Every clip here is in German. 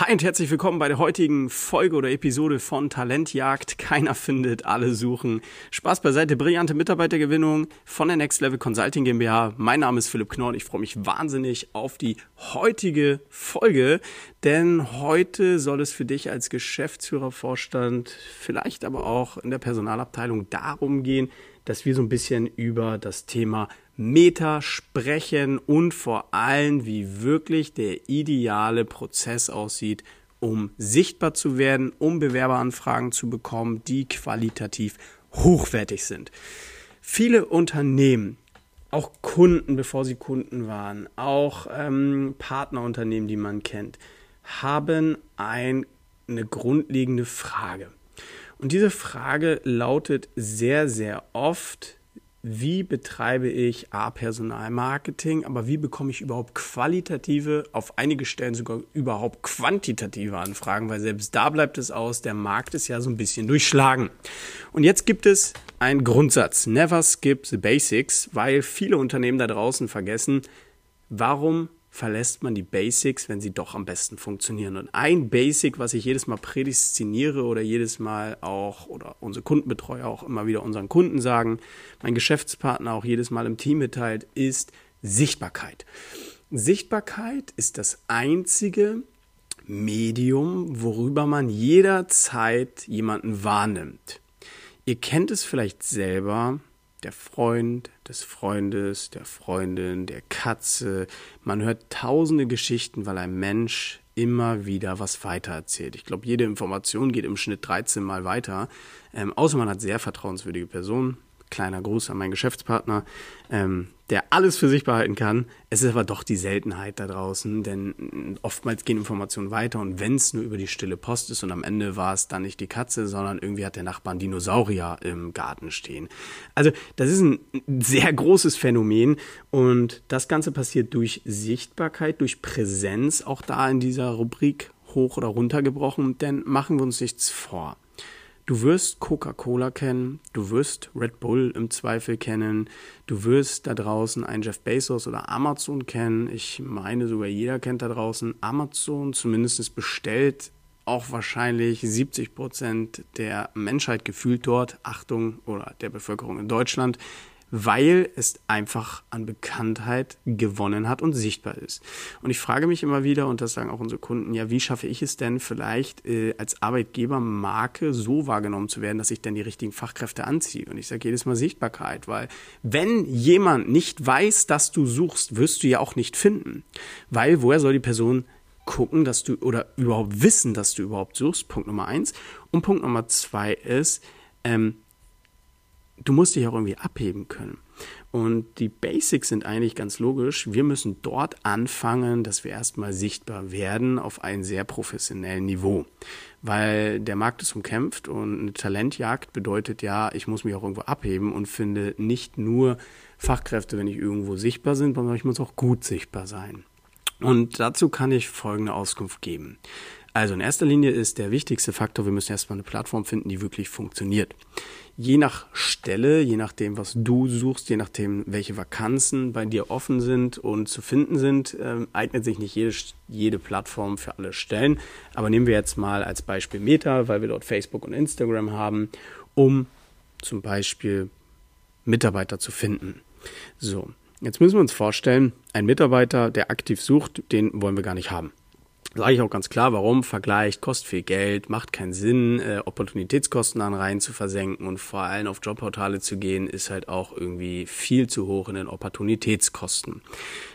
Hi und herzlich willkommen bei der heutigen Folge oder Episode von Talentjagd. Keiner findet, alle suchen. Spaß beiseite, brillante Mitarbeitergewinnung von der Next Level Consulting GmbH. Mein Name ist Philipp Knorr und ich freue mich wahnsinnig auf die heutige Folge, denn heute soll es für dich als Geschäftsführervorstand, vielleicht aber auch in der Personalabteilung darum gehen, dass wir so ein bisschen über das Thema Meta sprechen und vor allem, wie wirklich der ideale Prozess aussieht, um sichtbar zu werden, um Bewerberanfragen zu bekommen, die qualitativ hochwertig sind. Viele Unternehmen, auch Kunden, bevor sie Kunden waren, auch ähm, Partnerunternehmen, die man kennt, haben ein, eine grundlegende Frage. Und diese Frage lautet sehr, sehr oft, wie betreibe ich A, Personalmarketing, aber wie bekomme ich überhaupt qualitative, auf einige Stellen sogar überhaupt quantitative Anfragen, weil selbst da bleibt es aus, der Markt ist ja so ein bisschen durchschlagen. Und jetzt gibt es einen Grundsatz, never skip the basics, weil viele Unternehmen da draußen vergessen, warum verlässt man die Basics, wenn sie doch am besten funktionieren. Und ein Basic, was ich jedes Mal prädestiniere oder jedes Mal auch oder unsere Kundenbetreuer auch immer wieder unseren Kunden sagen, mein Geschäftspartner auch jedes Mal im Team mitteilt, ist Sichtbarkeit. Sichtbarkeit ist das einzige Medium, worüber man jederzeit jemanden wahrnimmt. Ihr kennt es vielleicht selber, der Freund des Freundes, der Freundin, der Katze. Man hört tausende Geschichten, weil ein Mensch immer wieder was weitererzählt. Ich glaube, jede Information geht im Schnitt 13 Mal weiter. Ähm, außer man hat sehr vertrauenswürdige Personen kleiner Gruß an meinen Geschäftspartner, ähm, der alles für sich behalten kann. Es ist aber doch die Seltenheit da draußen, denn oftmals gehen Informationen weiter und wenn es nur über die stille Post ist und am Ende war es dann nicht die Katze, sondern irgendwie hat der Nachbar einen Dinosaurier im Garten stehen. Also das ist ein sehr großes Phänomen und das Ganze passiert durch Sichtbarkeit, durch Präsenz, auch da in dieser Rubrik hoch oder runter gebrochen, denn machen wir uns nichts vor. Du wirst Coca-Cola kennen, du wirst Red Bull im Zweifel kennen, du wirst da draußen einen Jeff Bezos oder Amazon kennen. Ich meine sogar jeder kennt da draußen Amazon, zumindest bestellt auch wahrscheinlich 70 Prozent der Menschheit gefühlt dort, Achtung, oder der Bevölkerung in Deutschland, weil es einfach an Bekanntheit gewonnen hat und sichtbar ist. Und ich frage mich immer wieder, und das sagen auch unsere Kunden, ja, wie schaffe ich es denn vielleicht äh, als Arbeitgebermarke so wahrgenommen zu werden, dass ich denn die richtigen Fachkräfte anziehe? Und ich sage jedes Mal Sichtbarkeit, weil wenn jemand nicht weiß, dass du suchst, wirst du ja auch nicht finden. Weil woher soll die Person gucken, dass du oder überhaupt wissen, dass du überhaupt suchst? Punkt Nummer eins. Und Punkt Nummer zwei ist, ähm, du musst dich auch irgendwie abheben können. Und die Basics sind eigentlich ganz logisch. Wir müssen dort anfangen, dass wir erstmal sichtbar werden auf einem sehr professionellen Niveau. Weil der Markt ist umkämpft und eine Talentjagd bedeutet ja, ich muss mich auch irgendwo abheben und finde nicht nur Fachkräfte, wenn ich irgendwo sichtbar bin, sondern ich muss auch gut sichtbar sein. Und dazu kann ich folgende Auskunft geben. Also in erster Linie ist der wichtigste Faktor, wir müssen erstmal eine Plattform finden, die wirklich funktioniert je nach Stelle, je nachdem, was du suchst, je nachdem, welche Vakanzen bei dir offen sind und zu finden sind, äh, eignet sich nicht jede, jede Plattform für alle Stellen. Aber nehmen wir jetzt mal als Beispiel Meta, weil wir dort Facebook und Instagram haben, um zum Beispiel Mitarbeiter zu finden. So, jetzt müssen wir uns vorstellen, ein Mitarbeiter, der aktiv sucht, den wollen wir gar nicht haben. Sage ich auch ganz klar, warum? Vergleicht, kostet viel Geld, macht keinen Sinn, äh, Opportunitätskosten an rein zu versenken und vor allem auf Jobportale zu gehen, ist halt auch irgendwie viel zu hoch in den Opportunitätskosten.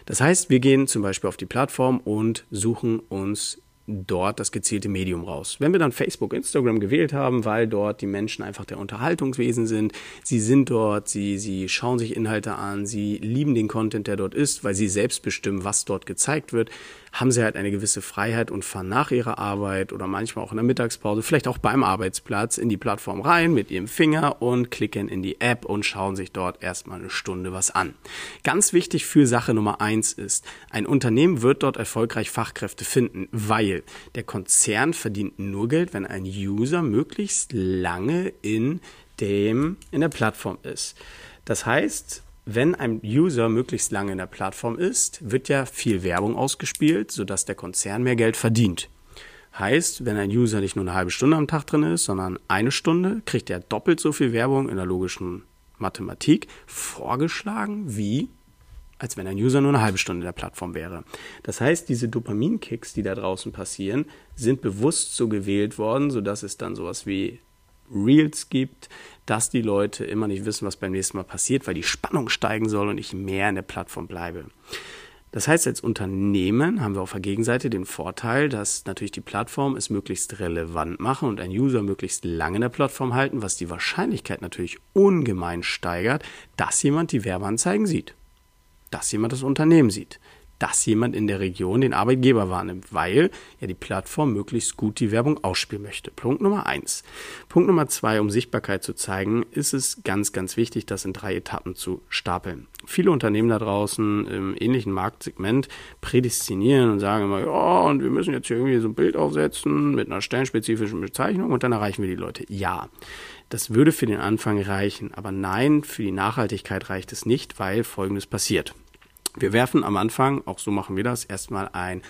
Das heißt, wir gehen zum Beispiel auf die Plattform und suchen uns dort das gezielte Medium raus. Wenn wir dann Facebook, Instagram gewählt haben, weil dort die Menschen einfach der Unterhaltungswesen sind, sie sind dort, sie, sie schauen sich Inhalte an, sie lieben den Content, der dort ist, weil sie selbst bestimmen, was dort gezeigt wird, haben sie halt eine gewisse Freiheit und fahren nach ihrer Arbeit oder manchmal auch in der Mittagspause, vielleicht auch beim Arbeitsplatz in die Plattform rein mit ihrem Finger und klicken in die App und schauen sich dort erstmal eine Stunde was an. Ganz wichtig für Sache Nummer eins ist, ein Unternehmen wird dort erfolgreich Fachkräfte finden, weil der Konzern verdient nur Geld, wenn ein User möglichst lange in dem, in der Plattform ist. Das heißt, wenn ein User möglichst lange in der Plattform ist, wird ja viel Werbung ausgespielt, sodass der Konzern mehr Geld verdient. Heißt, wenn ein User nicht nur eine halbe Stunde am Tag drin ist, sondern eine Stunde, kriegt er doppelt so viel Werbung in der logischen Mathematik vorgeschlagen, wie als wenn ein User nur eine halbe Stunde der Plattform wäre. Das heißt, diese Dopaminkicks, die da draußen passieren, sind bewusst so gewählt worden, sodass es dann sowas wie Reels gibt, dass die Leute immer nicht wissen, was beim nächsten Mal passiert, weil die Spannung steigen soll und ich mehr in der Plattform bleibe. Das heißt, als Unternehmen haben wir auf der Gegenseite den Vorteil, dass natürlich die Plattform es möglichst relevant machen und ein User möglichst lange in der Plattform halten, was die Wahrscheinlichkeit natürlich ungemein steigert, dass jemand die Werbeanzeigen sieht, dass jemand das Unternehmen sieht, dass jemand in der Region den Arbeitgeber wahrnimmt, weil ja die Plattform möglichst gut die Werbung ausspielen möchte. Punkt Nummer eins. Punkt Nummer zwei, um Sichtbarkeit zu zeigen, ist es ganz, ganz wichtig, das in drei Etappen zu stapeln. Viele Unternehmen da draußen im ähnlichen Marktsegment prädestinieren und sagen immer, ja, und wir müssen jetzt hier irgendwie so ein Bild aufsetzen mit einer stellenspezifischen Bezeichnung und dann erreichen wir die Leute. Ja. Das würde für den Anfang reichen, aber nein, für die Nachhaltigkeit reicht es nicht, weil Folgendes passiert. Wir werfen am Anfang, auch so machen wir das, erstmal ein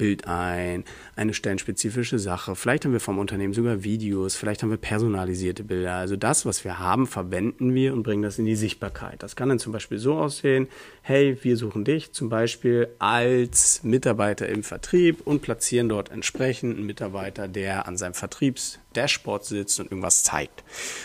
Bild ein, eine stellenspezifische Sache. Vielleicht haben wir vom Unternehmen sogar Videos, vielleicht haben wir personalisierte Bilder. Also das, was wir haben, verwenden wir und bringen das in die Sichtbarkeit. Das kann dann zum Beispiel so aussehen, hey, wir suchen dich zum Beispiel als Mitarbeiter im Vertrieb und platzieren dort entsprechend einen Mitarbeiter, der an seinem Vertriebsdashboard sitzt und irgendwas zeigt.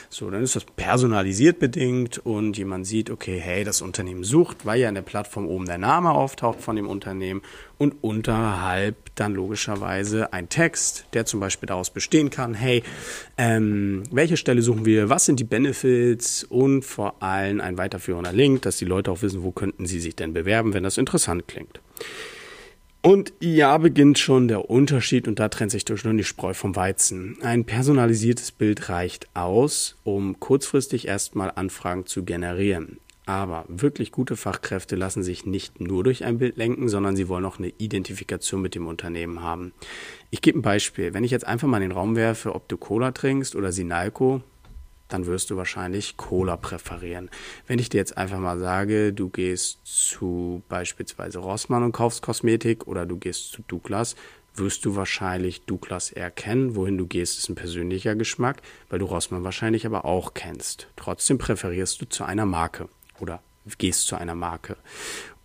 So, dann ist das personalisiert bedingt und jemand sieht, okay, hey, das Unternehmen sucht, weil ja in der Plattform oben der Name auftaucht von dem Unternehmen und unterhalb dann logischerweise ein Text, der zum Beispiel daraus bestehen kann, hey, ähm, welche Stelle suchen wir, was sind die Benefits und vor allem ein weiterführender Link, dass die Leute auch wissen, wo könnten sie sich denn bewerben, wenn das interessant klingt. Und ja, beginnt schon der Unterschied und da trennt sich durch nur die Spreu vom Weizen. Ein personalisiertes Bild reicht aus, um kurzfristig erstmal Anfragen zu generieren. Aber wirklich gute Fachkräfte lassen sich nicht nur durch ein Bild lenken, sondern sie wollen auch eine Identifikation mit dem Unternehmen haben. Ich gebe ein Beispiel. Wenn ich jetzt einfach mal in den Raum werfe, ob du Cola trinkst oder Sinalco, dann wirst du wahrscheinlich Cola präferieren. Wenn ich dir jetzt einfach mal sage, du gehst zu beispielsweise Rossmann und kaufst Kosmetik oder du gehst zu Douglas, wirst du wahrscheinlich Douglas erkennen. Wohin du gehst, ist ein persönlicher Geschmack, weil du Rossmann wahrscheinlich aber auch kennst. Trotzdem präferierst du zu einer Marke oder gehst zu einer Marke.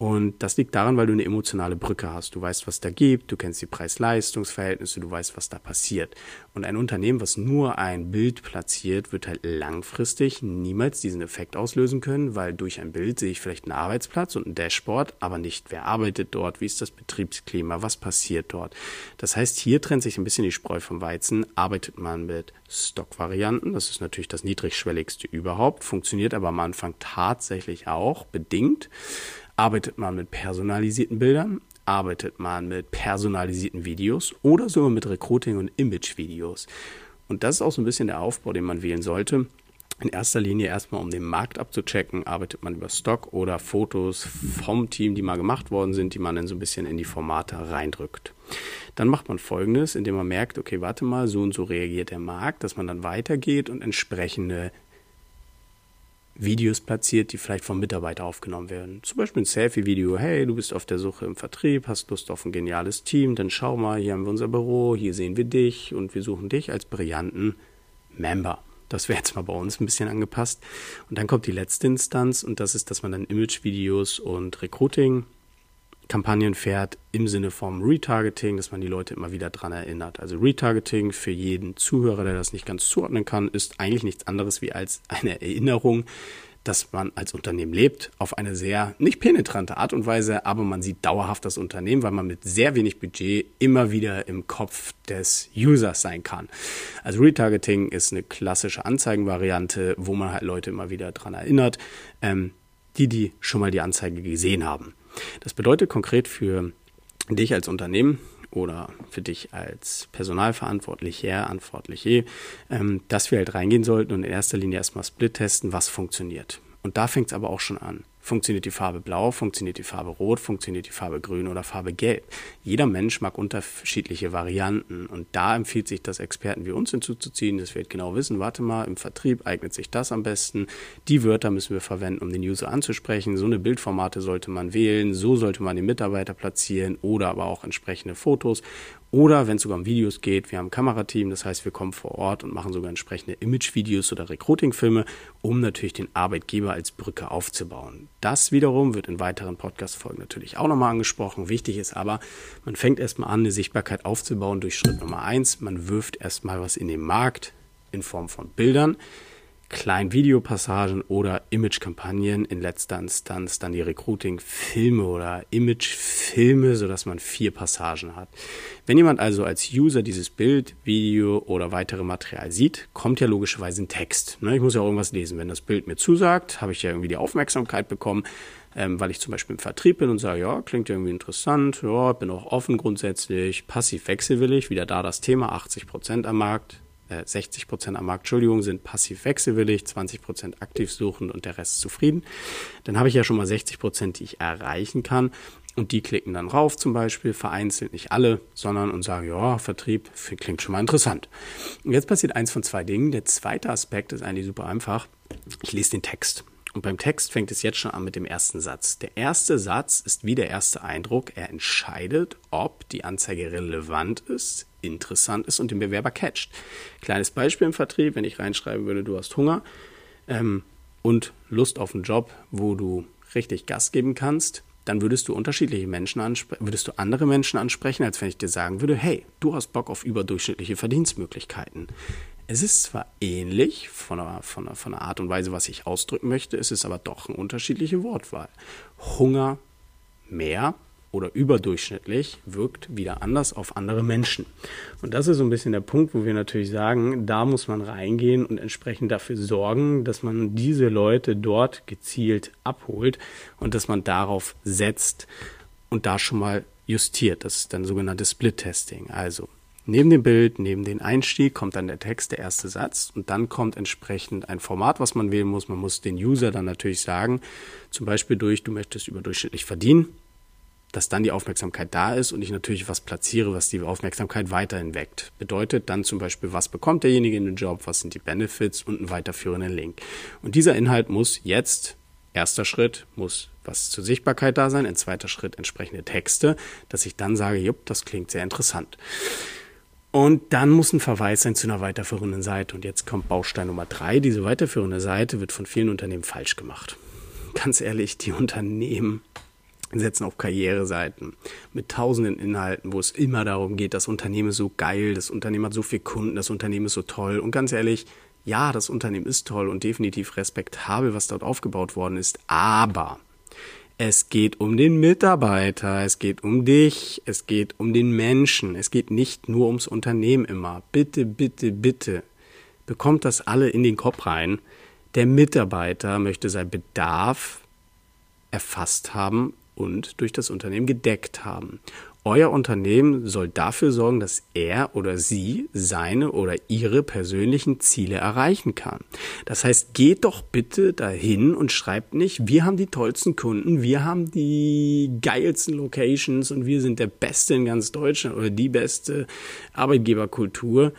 Und das liegt daran, weil du eine emotionale Brücke hast. Du weißt, was da gibt, du kennst die Preis-Leistungs-Verhältnisse, du weißt, was da passiert. Und ein Unternehmen, was nur ein Bild platziert, wird halt langfristig niemals diesen Effekt auslösen können, weil durch ein Bild sehe ich vielleicht einen Arbeitsplatz und ein Dashboard, aber nicht, wer arbeitet dort, wie ist das Betriebsklima, was passiert dort. Das heißt, hier trennt sich ein bisschen die Spreu vom Weizen. Arbeitet man mit Stock-Varianten, das ist natürlich das niedrigschwelligste überhaupt, funktioniert aber am Anfang tatsächlich auch bedingt arbeitet man mit personalisierten Bildern, arbeitet man mit personalisierten Videos oder sogar mit Recruiting- und Image-Videos. Und das ist auch so ein bisschen der Aufbau, den man wählen sollte. In erster Linie erstmal, um den Markt abzuchecken, arbeitet man über Stock oder Fotos vom Team, die mal gemacht worden sind, die man dann so ein bisschen in die Formate reindrückt. Dann macht man folgendes, indem man merkt, okay, warte mal, so und so reagiert der Markt, dass man dann weitergeht und entsprechende Videos platziert, die vielleicht vom Mitarbeiter aufgenommen werden. Zum Beispiel ein Selfie-Video. Hey, du bist auf der Suche im Vertrieb, hast Lust auf ein geniales Team, dann schau mal, hier haben wir unser Büro, hier sehen wir dich und wir suchen dich als brillanten Member. Das wäre jetzt mal bei uns ein bisschen angepasst. Und dann kommt die letzte Instanz und das ist, dass man dann Image-Videos und Recruiting Kampagnen fährt im Sinne vom Retargeting, dass man die Leute immer wieder dran erinnert. Also Retargeting für jeden Zuhörer, der das nicht ganz zuordnen kann, ist eigentlich nichts anderes wie als eine Erinnerung, dass man als Unternehmen lebt, auf eine sehr nicht penetrante Art und Weise, aber man sieht dauerhaft das Unternehmen, weil man mit sehr wenig Budget immer wieder im Kopf des Users sein kann. Also Retargeting ist eine klassische Anzeigenvariante, wo man halt Leute immer wieder dran erinnert, ähm, die, die schon mal die Anzeige gesehen haben. Das bedeutet konkret für dich als Unternehmen oder für dich als Personalverantwortlicher, Verantwortliche, dass wir halt reingehen sollten und in erster Linie erstmal Split testen, was funktioniert. Und da fängt es aber auch schon an. Funktioniert die Farbe blau, funktioniert die Farbe rot, funktioniert die Farbe grün oder Farbe gelb? Jeder Mensch mag unterschiedliche Varianten und da empfiehlt sich das Experten wie uns hinzuzuziehen, dass wir genau wissen, warte mal, im Vertrieb eignet sich das am besten. Die Wörter müssen wir verwenden, um den User anzusprechen. So eine Bildformate sollte man wählen, so sollte man den Mitarbeiter platzieren oder aber auch entsprechende Fotos oder wenn es sogar um Videos geht, wir haben ein Kamerateam, das heißt, wir kommen vor Ort und machen sogar entsprechende Image-Videos oder Recruiting-Filme, um natürlich den Arbeitgeber als Brücke aufzubauen. Das wiederum wird in weiteren Podcast-Folgen natürlich auch nochmal angesprochen. Wichtig ist aber, man fängt erstmal an, eine Sichtbarkeit aufzubauen durch Schritt Nummer eins. Man wirft erstmal was in den Markt in Form von Bildern kleinen Videopassagen oder Image-Kampagnen, in letzter Instanz dann die Recruiting-Filme oder Image-Filme, sodass man vier Passagen hat. Wenn jemand also als User dieses Bild, Video oder weitere Material sieht, kommt ja logischerweise ein Text. Ne, ich muss ja auch irgendwas lesen. Wenn das Bild mir zusagt, habe ich ja irgendwie die Aufmerksamkeit bekommen, ähm, weil ich zum Beispiel im Vertrieb bin und sage, ja, klingt irgendwie interessant, ja, bin auch offen grundsätzlich, passiv wechselwillig, wieder da das Thema, 80 Prozent am Markt, 60 äh, Prozent am Markt, Entschuldigung, sind passiv wechselwillig, 20 Prozent aktiv suchend und der Rest zufrieden. Dann habe ich ja schon mal 60 Prozent, die ich erreichen kann. Und die klicken dann rauf zum Beispiel, vereinzelt, nicht alle, sondern und sagen, ja, Vertrieb klingt schon mal interessant. Und jetzt passiert eins von zwei Dingen. Der zweite Aspekt ist eigentlich super einfach. Ich lese den Text. Und beim Text fängt es jetzt schon an mit dem ersten Satz. Der erste Satz ist wie der erste Eindruck. Er entscheidet, ob die Anzeige relevant ist, interessant ist und den Bewerber catcht. Kleines Beispiel im Vertrieb, wenn ich reinschreiben würde, du hast Hunger ähm, und Lust auf einen Job, wo du richtig Gas geben kannst, dann würdest du unterschiedliche Menschen ansprechen, würdest du andere Menschen ansprechen, als wenn ich dir sagen würde, hey, du hast Bock auf überdurchschnittliche Verdienstmöglichkeiten. Es ist zwar ähnlich von der, von, der, von der Art und Weise, was ich ausdrücken möchte, es ist aber doch eine unterschiedliche Wortwahl. Hunger mehr oder überdurchschnittlich wirkt wieder anders auf andere Menschen. Und das ist so ein bisschen der Punkt, wo wir natürlich sagen, da muss man reingehen und entsprechend dafür sorgen, dass man diese Leute dort gezielt abholt und dass man darauf setzt und da schon mal justiert. Das ist dann sogenanntes Split-Testing. Also Neben dem Bild, neben dem Einstieg kommt dann der Text, der erste Satz und dann kommt entsprechend ein Format, was man wählen muss. Man muss den User dann natürlich sagen, zum Beispiel durch, du möchtest überdurchschnittlich verdienen, dass dann die Aufmerksamkeit da ist und ich natürlich was platziere, was die Aufmerksamkeit weiterhin weckt. Bedeutet dann zum Beispiel, was bekommt derjenige in den Job, was sind die Benefits und einen weiterführenden Link. Und dieser Inhalt muss jetzt, erster Schritt, muss was zur Sichtbarkeit da sein, ein zweiter Schritt entsprechende Texte, dass ich dann sage, jupp, das klingt sehr interessant. Und dann muss ein Verweis sein zu einer weiterführenden Seite. Und jetzt kommt Baustein Nummer drei. Diese weiterführende Seite wird von vielen Unternehmen falsch gemacht. Ganz ehrlich, die Unternehmen setzen auf Karriereseiten mit tausenden Inhalten, wo es immer darum geht, das Unternehmen ist so geil, das Unternehmen hat so viele Kunden, das Unternehmen ist so toll. Und ganz ehrlich, ja, das Unternehmen ist toll und definitiv respektabel, was dort aufgebaut worden ist. Aber es geht um den Mitarbeiter, es geht um dich, es geht um den Menschen, es geht nicht nur ums Unternehmen immer. Bitte, bitte, bitte, bekommt das alle in den Kopf rein. Der Mitarbeiter möchte sein Bedarf erfasst haben und durch das Unternehmen gedeckt haben. Euer Unternehmen soll dafür sorgen, dass er oder sie seine oder ihre persönlichen Ziele erreichen kann. Das heißt, geht doch bitte dahin und schreibt nicht, wir haben die tollsten Kunden, wir haben die geilsten Locations und wir sind der Beste in ganz Deutschland oder die beste Arbeitgeberkultur.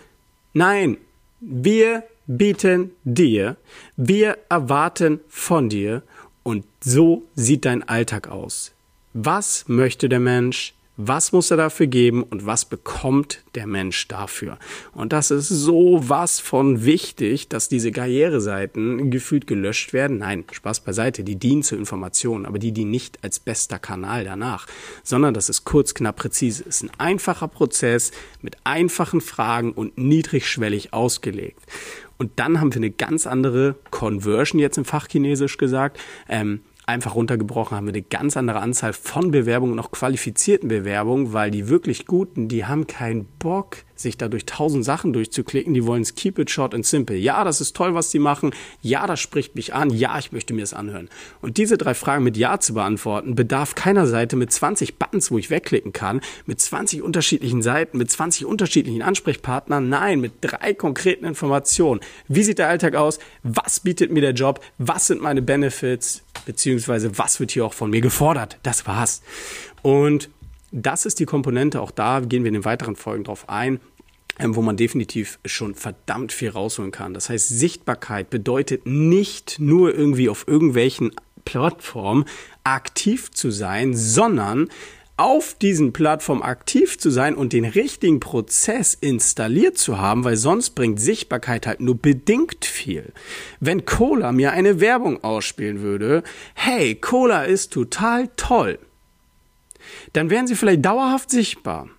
Nein, wir bieten dir, wir erwarten von dir und so sieht dein Alltag aus. Was möchte der Mensch? Was muss er dafür geben und was bekommt der Mensch dafür? Und das ist so was von wichtig, dass diese Karriereseiten gefühlt gelöscht werden. Nein, Spaß beiseite, die dienen zur Information, aber die dienen nicht als bester Kanal danach, sondern das ist kurz, knapp, präzise. Ist ein einfacher Prozess mit einfachen Fragen und niedrigschwellig ausgelegt. Und dann haben wir eine ganz andere Conversion jetzt im Fachchinesisch gesagt. Ähm, einfach runtergebrochen haben wir eine ganz andere Anzahl von Bewerbungen, noch qualifizierten Bewerbungen, weil die wirklich guten, die haben keinen Bock, sich da durch tausend Sachen durchzuklicken. Die wollen es keep it short and simple. Ja, das ist toll, was die machen. Ja, das spricht mich an. Ja, ich möchte mir das anhören. Und diese drei Fragen mit Ja zu beantworten, bedarf keiner Seite mit 20 Buttons, wo ich wegklicken kann, mit 20 unterschiedlichen Seiten, mit 20 unterschiedlichen Ansprechpartnern. Nein, mit drei konkreten Informationen. Wie sieht der Alltag aus? Was bietet mir der Job? Was sind meine Benefits? Beziehungsweise was wird hier auch von mir gefordert? Das war's. Und das ist die Komponente, auch da gehen wir in den weiteren Folgen drauf ein, ähm, wo man definitiv schon verdammt viel rausholen kann. Das heißt, Sichtbarkeit bedeutet nicht nur irgendwie auf irgendwelchen Plattformen aktiv zu sein, sondern auf diesen Plattformen aktiv zu sein und den richtigen Prozess installiert zu haben, weil sonst bringt Sichtbarkeit halt nur bedingt viel. Wenn Cola mir eine Werbung ausspielen würde, hey, Cola ist total toll dann wären sie vielleicht dauerhaft sichtbar.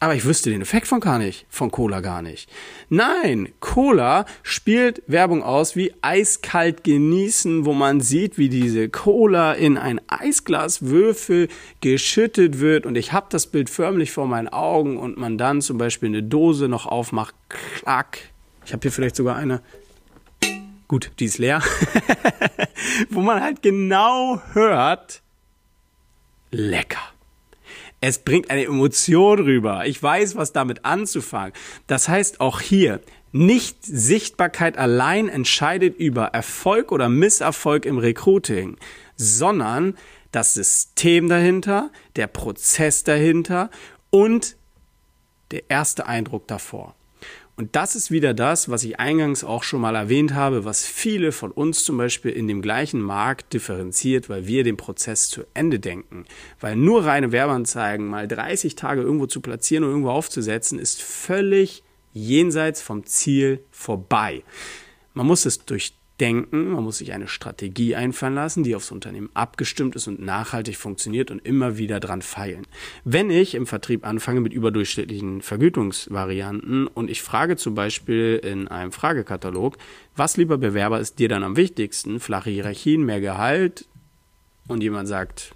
Aber ich wüsste den Effekt von gar nicht, von Cola gar nicht. Nein, Cola spielt Werbung aus wie eiskalt genießen, wo man sieht, wie diese Cola in ein Eisglaswürfel geschüttet wird und ich habe das Bild förmlich vor meinen Augen und man dann zum Beispiel eine Dose noch aufmacht, klack. Ich habe hier vielleicht sogar eine. Gut, die ist leer. wo man halt genau hört, lecker. Es bringt eine Emotion rüber. Ich weiß, was damit anzufangen. Das heißt auch hier, nicht Sichtbarkeit allein entscheidet über Erfolg oder Misserfolg im Recruiting, sondern das System dahinter, der Prozess dahinter und der erste Eindruck davor. Und das ist wieder das, was ich eingangs auch schon mal erwähnt habe, was viele von uns zum Beispiel in dem gleichen Markt differenziert, weil wir den Prozess zu Ende denken. Weil nur reine Werbeanzeigen mal 30 Tage irgendwo zu platzieren und irgendwo aufzusetzen, ist völlig jenseits vom Ziel vorbei. Man muss es durch denken, man muss sich eine Strategie einfallen lassen, die aufs Unternehmen abgestimmt ist und nachhaltig funktioniert und immer wieder dran feilen. Wenn ich im Vertrieb anfange mit überdurchschnittlichen Vergütungsvarianten und ich frage zum Beispiel in einem Fragekatalog, was lieber Bewerber ist dir dann am wichtigsten? Flache Hierarchien, mehr Gehalt? Und jemand sagt,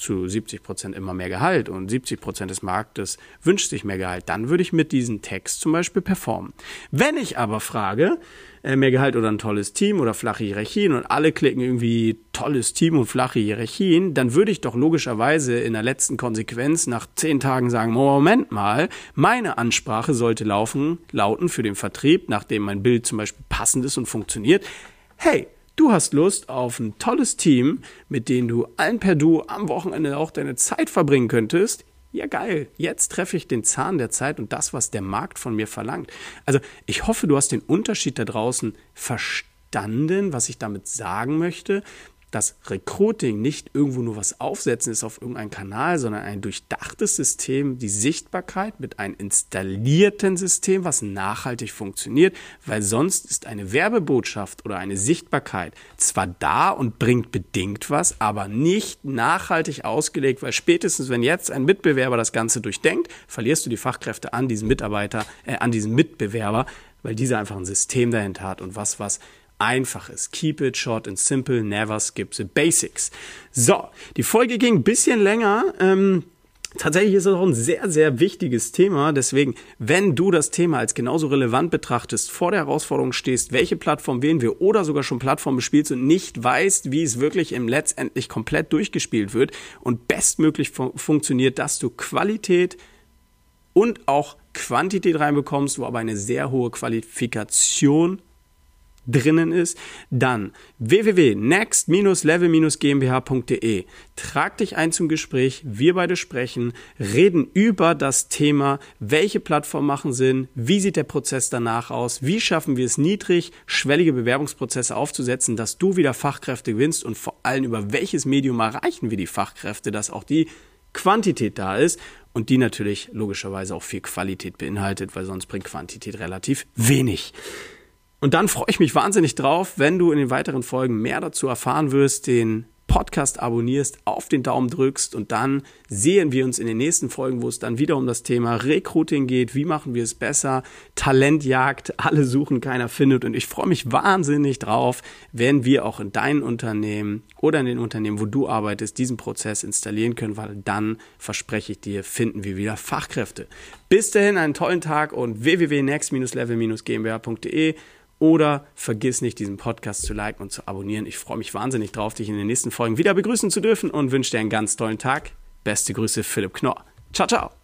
zu 70 Prozent immer mehr Gehalt und 70 Prozent des Marktes wünscht sich mehr Gehalt, dann würde ich mit diesem Text zum Beispiel performen. Wenn ich aber frage, äh, mehr Gehalt oder ein tolles Team oder flache Hierarchien und alle klicken irgendwie tolles Team und flache Hierarchien, dann würde ich doch logischerweise in der letzten Konsequenz nach zehn Tagen sagen, Moment mal, meine Ansprache sollte laufen, lauten für den Vertrieb, nachdem mein Bild zum Beispiel passend ist und funktioniert. Hey, Du hast Lust auf ein tolles Team, mit dem du allen per Du am Wochenende auch deine Zeit verbringen könntest. Ja, geil. Jetzt treffe ich den Zahn der Zeit und das, was der Markt von mir verlangt. Also, ich hoffe, du hast den Unterschied da draußen verstanden, was ich damit sagen möchte dass Recruiting nicht irgendwo nur was aufsetzen ist auf irgendeinen Kanal, sondern ein durchdachtes System, die Sichtbarkeit mit einem installierten System, was nachhaltig funktioniert, weil sonst ist eine Werbebotschaft oder eine Sichtbarkeit zwar da und bringt bedingt was, aber nicht nachhaltig ausgelegt, weil spätestens wenn jetzt ein Mitbewerber das Ganze durchdenkt, verlierst du die Fachkräfte an diesen Mitarbeiter, äh, an diesen Mitbewerber, weil dieser einfach ein System dahinter hat und was, was einfach ist. Keep it short and simple, never skip the basics. So, die Folge ging ein bisschen länger. Ähm, Tatsächlich ist es auch ein sehr, sehr wichtiges Thema. Deswegen, wenn du das Thema als genauso relevant betrachtest, vor der Herausforderung stehst, welche Plattform wählen wir oder sogar schon Plattform bespielst und nicht weißt, wie es wirklich im letztendlich komplett durchgespielt wird und bestmöglich fun funktioniert, dass du Qualität und auch Quantität reinbekommst, wo aber eine sehr hohe Qualifikation drinnen ist, dann www.next-level-gmbh.de. Trag dich ein zum Gespräch, wir beide sprechen, reden über das Thema, welche Plattformen machen Sinn, wie sieht der Prozess danach aus, wie schaffen wir es niedrig, schwellige Bewerbungsprozesse aufzusetzen, dass du wieder Fachkräfte gewinnst und vor allem über welches Medium erreichen wir die Fachkräfte, dass auch die Quantität da ist und die natürlich logischerweise auch viel Qualität beinhaltet, weil sonst bringt Quantität relativ wenig. Und dann freue ich mich wahnsinnig drauf, wenn du in den weiteren Folgen mehr dazu erfahren wirst, den Podcast abonnierst, auf den Daumen drückst und dann sehen wir uns in den nächsten Folgen, wo es dann wieder um das Thema Recruiting geht. Wie machen wir es besser? Talentjagd, alle suchen, keiner findet und ich freue mich wahnsinnig drauf, wenn wir auch in deinen Unternehmen oder in den Unternehmen, wo du arbeitest, diesen Prozess installieren können, weil dann verspreche ich dir, finden wir wieder Fachkräfte. Bis dahin einen tollen Tag und www.next-level-gmbh.de oder vergiss nicht, diesen Podcast zu liken und zu abonnieren. Ich freue mich wahnsinnig drauf, dich in den nächsten Folgen wieder begrüßen zu dürfen und wünsche dir einen ganz tollen Tag. Beste Grüße, Philipp Knorr. Ciao, ciao.